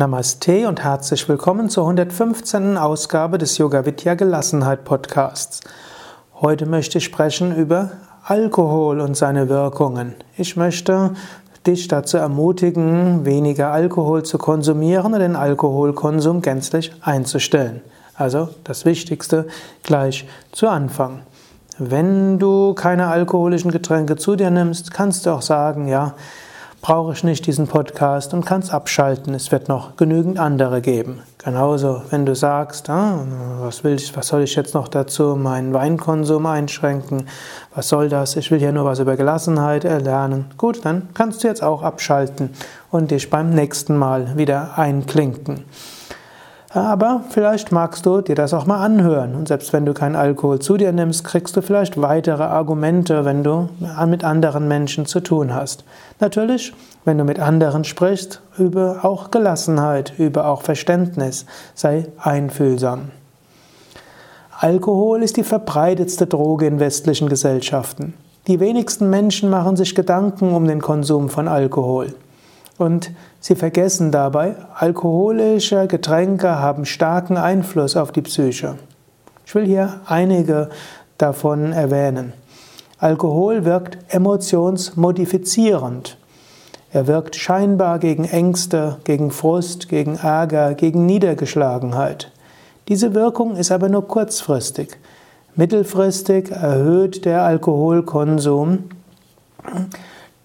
Namaste und herzlich willkommen zur 115. Ausgabe des Yoga Vidya Gelassenheit Podcasts. Heute möchte ich sprechen über Alkohol und seine Wirkungen. Ich möchte dich dazu ermutigen, weniger Alkohol zu konsumieren und den Alkoholkonsum gänzlich einzustellen. Also das Wichtigste gleich zu Anfang. Wenn du keine alkoholischen Getränke zu dir nimmst, kannst du auch sagen, ja, brauche ich nicht diesen Podcast und kannst abschalten. Es wird noch genügend andere geben. Genauso, wenn du sagst, ah, was, will ich, was soll ich jetzt noch dazu, meinen Weinkonsum einschränken? Was soll das? Ich will ja nur was über Gelassenheit erlernen. Gut, dann kannst du jetzt auch abschalten und dich beim nächsten Mal wieder einklinken. Aber vielleicht magst du dir das auch mal anhören. Und selbst wenn du keinen Alkohol zu dir nimmst, kriegst du vielleicht weitere Argumente, wenn du mit anderen Menschen zu tun hast. Natürlich, wenn du mit anderen sprichst, übe auch Gelassenheit, übe auch Verständnis, sei einfühlsam. Alkohol ist die verbreitetste Droge in westlichen Gesellschaften. Die wenigsten Menschen machen sich Gedanken um den Konsum von Alkohol. Und sie vergessen dabei, alkoholische Getränke haben starken Einfluss auf die Psyche. Ich will hier einige davon erwähnen. Alkohol wirkt emotionsmodifizierend. Er wirkt scheinbar gegen Ängste, gegen Frust, gegen Ärger, gegen Niedergeschlagenheit. Diese Wirkung ist aber nur kurzfristig. Mittelfristig erhöht der Alkoholkonsum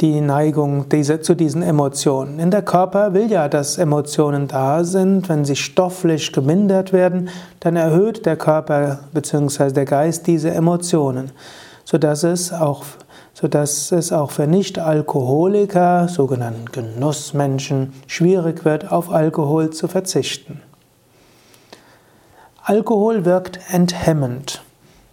die Neigung diese, zu diesen Emotionen. In der Körper will ja, dass Emotionen da sind. Wenn sie stofflich gemindert werden, dann erhöht der Körper bzw. der Geist diese Emotionen, sodass es auch, sodass es auch für Nicht-Alkoholiker, sogenannten Genussmenschen, schwierig wird, auf Alkohol zu verzichten. Alkohol wirkt enthemmend.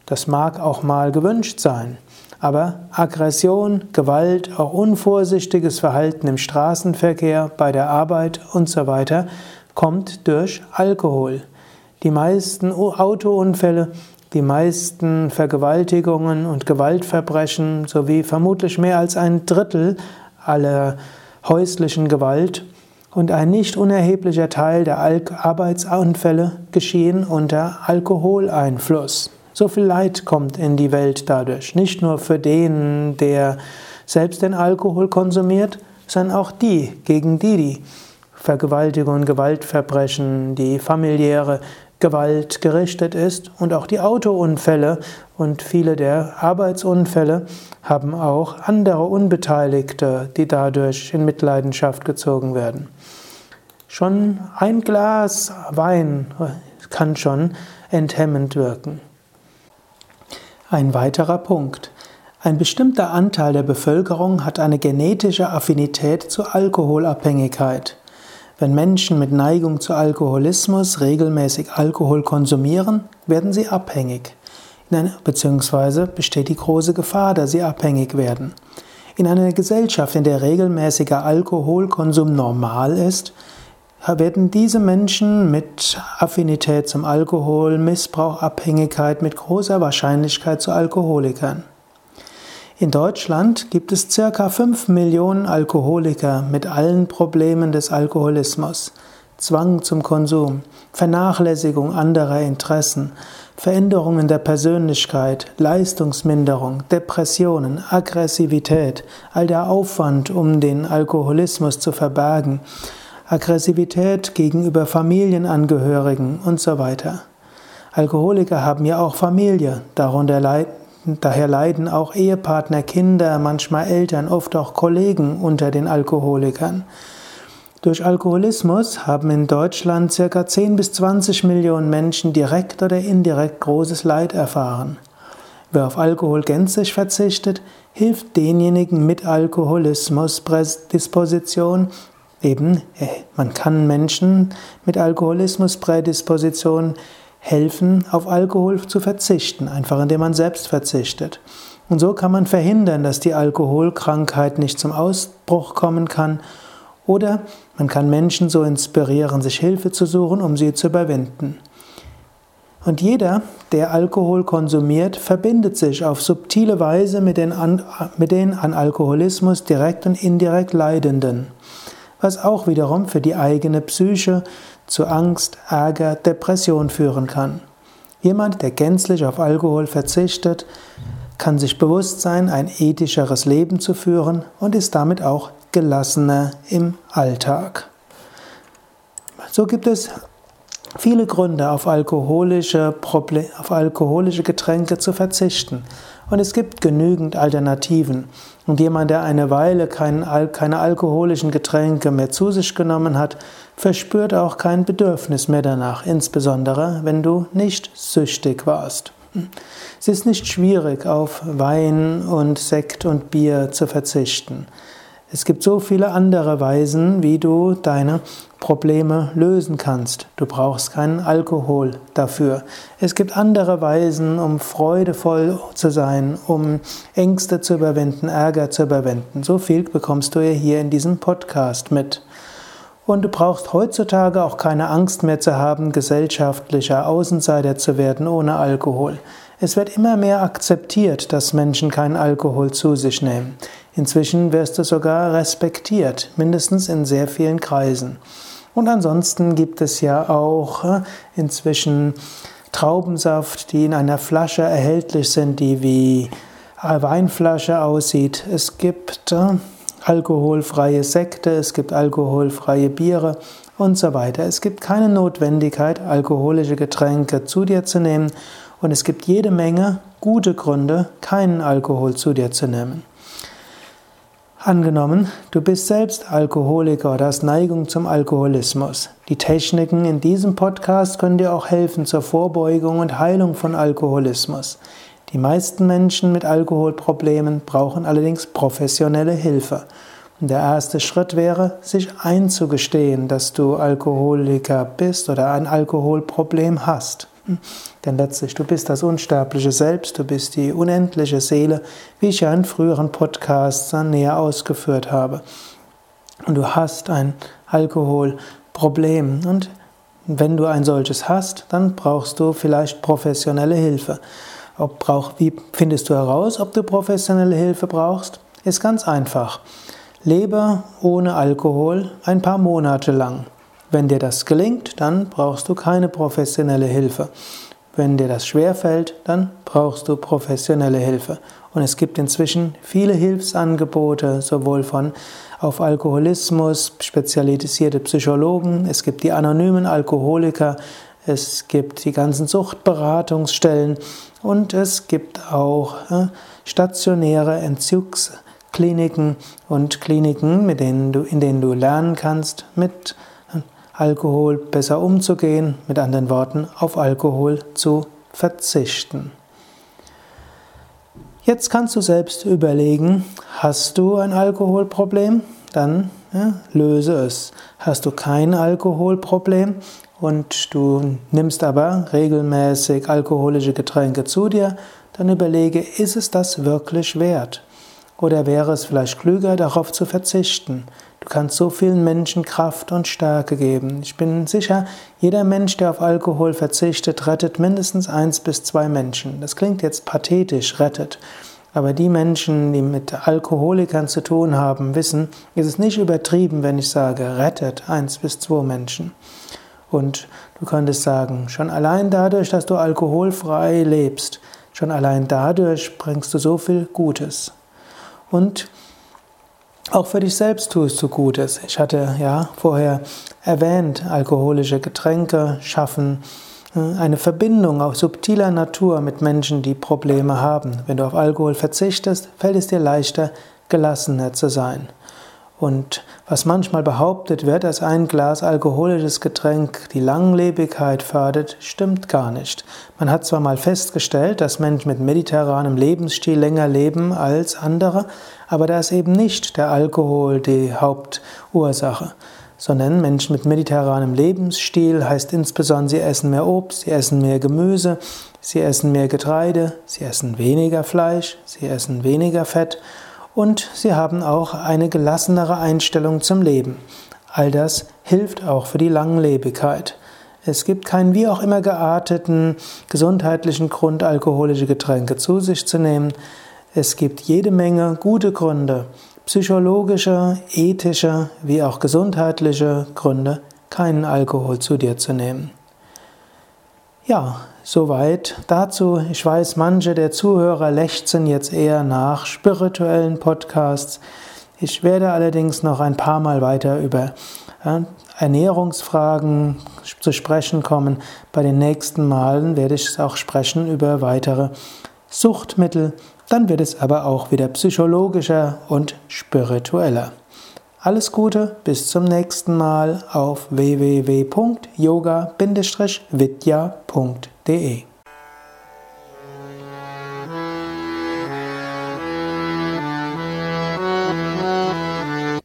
Das mag auch mal gewünscht sein. Aber Aggression, Gewalt, auch unvorsichtiges Verhalten im Straßenverkehr, bei der Arbeit und so weiter kommt durch Alkohol. Die meisten Autounfälle, die meisten Vergewaltigungen und Gewaltverbrechen sowie vermutlich mehr als ein Drittel aller häuslichen Gewalt und ein nicht unerheblicher Teil der Arbeitsunfälle geschehen unter Alkoholeinfluss. So viel Leid kommt in die Welt dadurch. Nicht nur für den, der selbst den Alkohol konsumiert, sondern auch die, gegen die die Vergewaltigung, Gewaltverbrechen, die familiäre Gewalt gerichtet ist und auch die Autounfälle und viele der Arbeitsunfälle haben auch andere Unbeteiligte, die dadurch in Mitleidenschaft gezogen werden. Schon ein Glas Wein kann schon enthemmend wirken. Ein weiterer Punkt. Ein bestimmter Anteil der Bevölkerung hat eine genetische Affinität zur Alkoholabhängigkeit. Wenn Menschen mit Neigung zu Alkoholismus regelmäßig Alkohol konsumieren, werden sie abhängig. Beziehungsweise besteht die große Gefahr, dass sie abhängig werden. In einer Gesellschaft, in der regelmäßiger Alkoholkonsum normal ist, werden diese Menschen mit Affinität zum Alkohol, Missbrauch, Abhängigkeit mit großer Wahrscheinlichkeit zu Alkoholikern. In Deutschland gibt es circa 5 Millionen Alkoholiker mit allen Problemen des Alkoholismus. Zwang zum Konsum, Vernachlässigung anderer Interessen, Veränderungen der Persönlichkeit, Leistungsminderung, Depressionen, Aggressivität, all der Aufwand, um den Alkoholismus zu verbergen, Aggressivität gegenüber Familienangehörigen und so weiter. Alkoholiker haben ja auch Familie, darunter leiden, daher leiden auch Ehepartner, Kinder, manchmal Eltern, oft auch Kollegen unter den Alkoholikern. Durch Alkoholismus haben in Deutschland ca. 10 bis 20 Millionen Menschen direkt oder indirekt großes Leid erfahren. Wer auf Alkohol gänzlich verzichtet, hilft denjenigen mit Alkoholismus-Disposition eben, äh, man kann Menschen mit Alkoholismus-Prädisposition helfen, auf Alkohol zu verzichten, einfach indem man selbst verzichtet. Und so kann man verhindern, dass die Alkoholkrankheit nicht zum Ausbruch kommen kann. Oder man kann Menschen so inspirieren, sich Hilfe zu suchen, um sie zu überwinden. Und jeder, der Alkohol konsumiert, verbindet sich auf subtile Weise mit den an, mit den an Alkoholismus direkt und indirekt Leidenden. Was auch wiederum für die eigene Psyche zu Angst, Ärger, Depression führen kann. Jemand, der gänzlich auf Alkohol verzichtet, kann sich bewusst sein, ein ethischeres Leben zu führen und ist damit auch gelassener im Alltag. So gibt es viele Gründe, auf alkoholische, Proble auf alkoholische Getränke zu verzichten. Und es gibt genügend Alternativen. Und jemand, der eine Weile kein, keine alkoholischen Getränke mehr zu sich genommen hat, verspürt auch kein Bedürfnis mehr danach, insbesondere wenn du nicht süchtig warst. Es ist nicht schwierig, auf Wein und Sekt und Bier zu verzichten. Es gibt so viele andere Weisen, wie du deine Probleme lösen kannst. Du brauchst keinen Alkohol dafür. Es gibt andere Weisen, um freudevoll zu sein, um Ängste zu überwinden, Ärger zu überwinden. So viel bekommst du ja hier in diesem Podcast mit. Und du brauchst heutzutage auch keine Angst mehr zu haben, gesellschaftlicher Außenseiter zu werden ohne Alkohol. Es wird immer mehr akzeptiert, dass Menschen keinen Alkohol zu sich nehmen. Inzwischen wirst du sogar respektiert, mindestens in sehr vielen Kreisen. Und ansonsten gibt es ja auch äh, inzwischen Traubensaft, die in einer Flasche erhältlich sind, die wie Weinflasche aussieht. Es gibt äh, alkoholfreie Sekte, es gibt alkoholfreie Biere und so weiter. Es gibt keine Notwendigkeit, alkoholische Getränke zu dir zu nehmen und es gibt jede Menge gute Gründe, keinen Alkohol zu dir zu nehmen. Angenommen, du bist selbst Alkoholiker oder hast Neigung zum Alkoholismus. Die Techniken in diesem Podcast können dir auch helfen zur Vorbeugung und Heilung von Alkoholismus. Die meisten Menschen mit Alkoholproblemen brauchen allerdings professionelle Hilfe. Und der erste Schritt wäre, sich einzugestehen, dass du Alkoholiker bist oder ein Alkoholproblem hast. Denn letztlich, du bist das unsterbliche Selbst, du bist die unendliche Seele, wie ich ja in früheren Podcasts näher ausgeführt habe. Und du hast ein Alkoholproblem. Und wenn du ein solches hast, dann brauchst du vielleicht professionelle Hilfe. Ob brauch, wie findest du heraus, ob du professionelle Hilfe brauchst? Ist ganz einfach. Lebe ohne Alkohol ein paar Monate lang. Wenn dir das gelingt, dann brauchst du keine professionelle Hilfe. Wenn dir das schwerfällt, dann brauchst du professionelle Hilfe. Und es gibt inzwischen viele Hilfsangebote, sowohl von auf Alkoholismus spezialisierte Psychologen, es gibt die anonymen Alkoholiker, es gibt die ganzen Suchtberatungsstellen und es gibt auch äh, stationäre Entzugskliniken und Kliniken, mit denen du, in denen du lernen kannst, mit Alkohol besser umzugehen, mit anderen Worten, auf Alkohol zu verzichten. Jetzt kannst du selbst überlegen, hast du ein Alkoholproblem? Dann ja, löse es. Hast du kein Alkoholproblem und du nimmst aber regelmäßig alkoholische Getränke zu dir, dann überlege, ist es das wirklich wert? Oder wäre es vielleicht klüger, darauf zu verzichten? Du kannst so vielen Menschen Kraft und Stärke geben. Ich bin sicher, jeder Mensch, der auf Alkohol verzichtet, rettet mindestens eins bis zwei Menschen. Das klingt jetzt pathetisch, rettet. Aber die Menschen, die mit Alkoholikern zu tun haben, wissen, ist es nicht übertrieben, wenn ich sage, rettet eins bis zwei Menschen. Und du könntest sagen, schon allein dadurch, dass du alkoholfrei lebst, schon allein dadurch bringst du so viel Gutes. Und auch für dich selbst tust du Gutes. Ich hatte ja vorher erwähnt, alkoholische Getränke schaffen äh, eine Verbindung auf subtiler Natur mit Menschen, die Probleme haben. Wenn du auf Alkohol verzichtest, fällt es dir leichter, gelassener zu sein. Und was manchmal behauptet wird, dass ein Glas alkoholisches Getränk die Langlebigkeit fördert, stimmt gar nicht. Man hat zwar mal festgestellt, dass Menschen mit mediterranem Lebensstil länger leben als andere, aber da ist eben nicht der Alkohol die Hauptursache sondern Menschen mit mediterranem Lebensstil heißt insbesondere, sie essen mehr Obst, sie essen mehr Gemüse, sie essen mehr Getreide, sie essen weniger Fleisch, sie essen weniger Fett und sie haben auch eine gelassenere Einstellung zum Leben. All das hilft auch für die Langlebigkeit. Es gibt keinen wie auch immer gearteten gesundheitlichen Grund, alkoholische Getränke zu sich zu nehmen. Es gibt jede Menge gute Gründe, psychologische, ethische wie auch gesundheitliche Gründe, keinen Alkohol zu dir zu nehmen. Ja, soweit dazu. Ich weiß, manche der Zuhörer lechzen jetzt eher nach spirituellen Podcasts. Ich werde allerdings noch ein paar Mal weiter über Ernährungsfragen zu sprechen kommen. Bei den nächsten Malen werde ich auch sprechen über weitere Suchtmittel. Dann wird es aber auch wieder psychologischer und spiritueller. Alles Gute, bis zum nächsten Mal auf www.yoga-vidya.de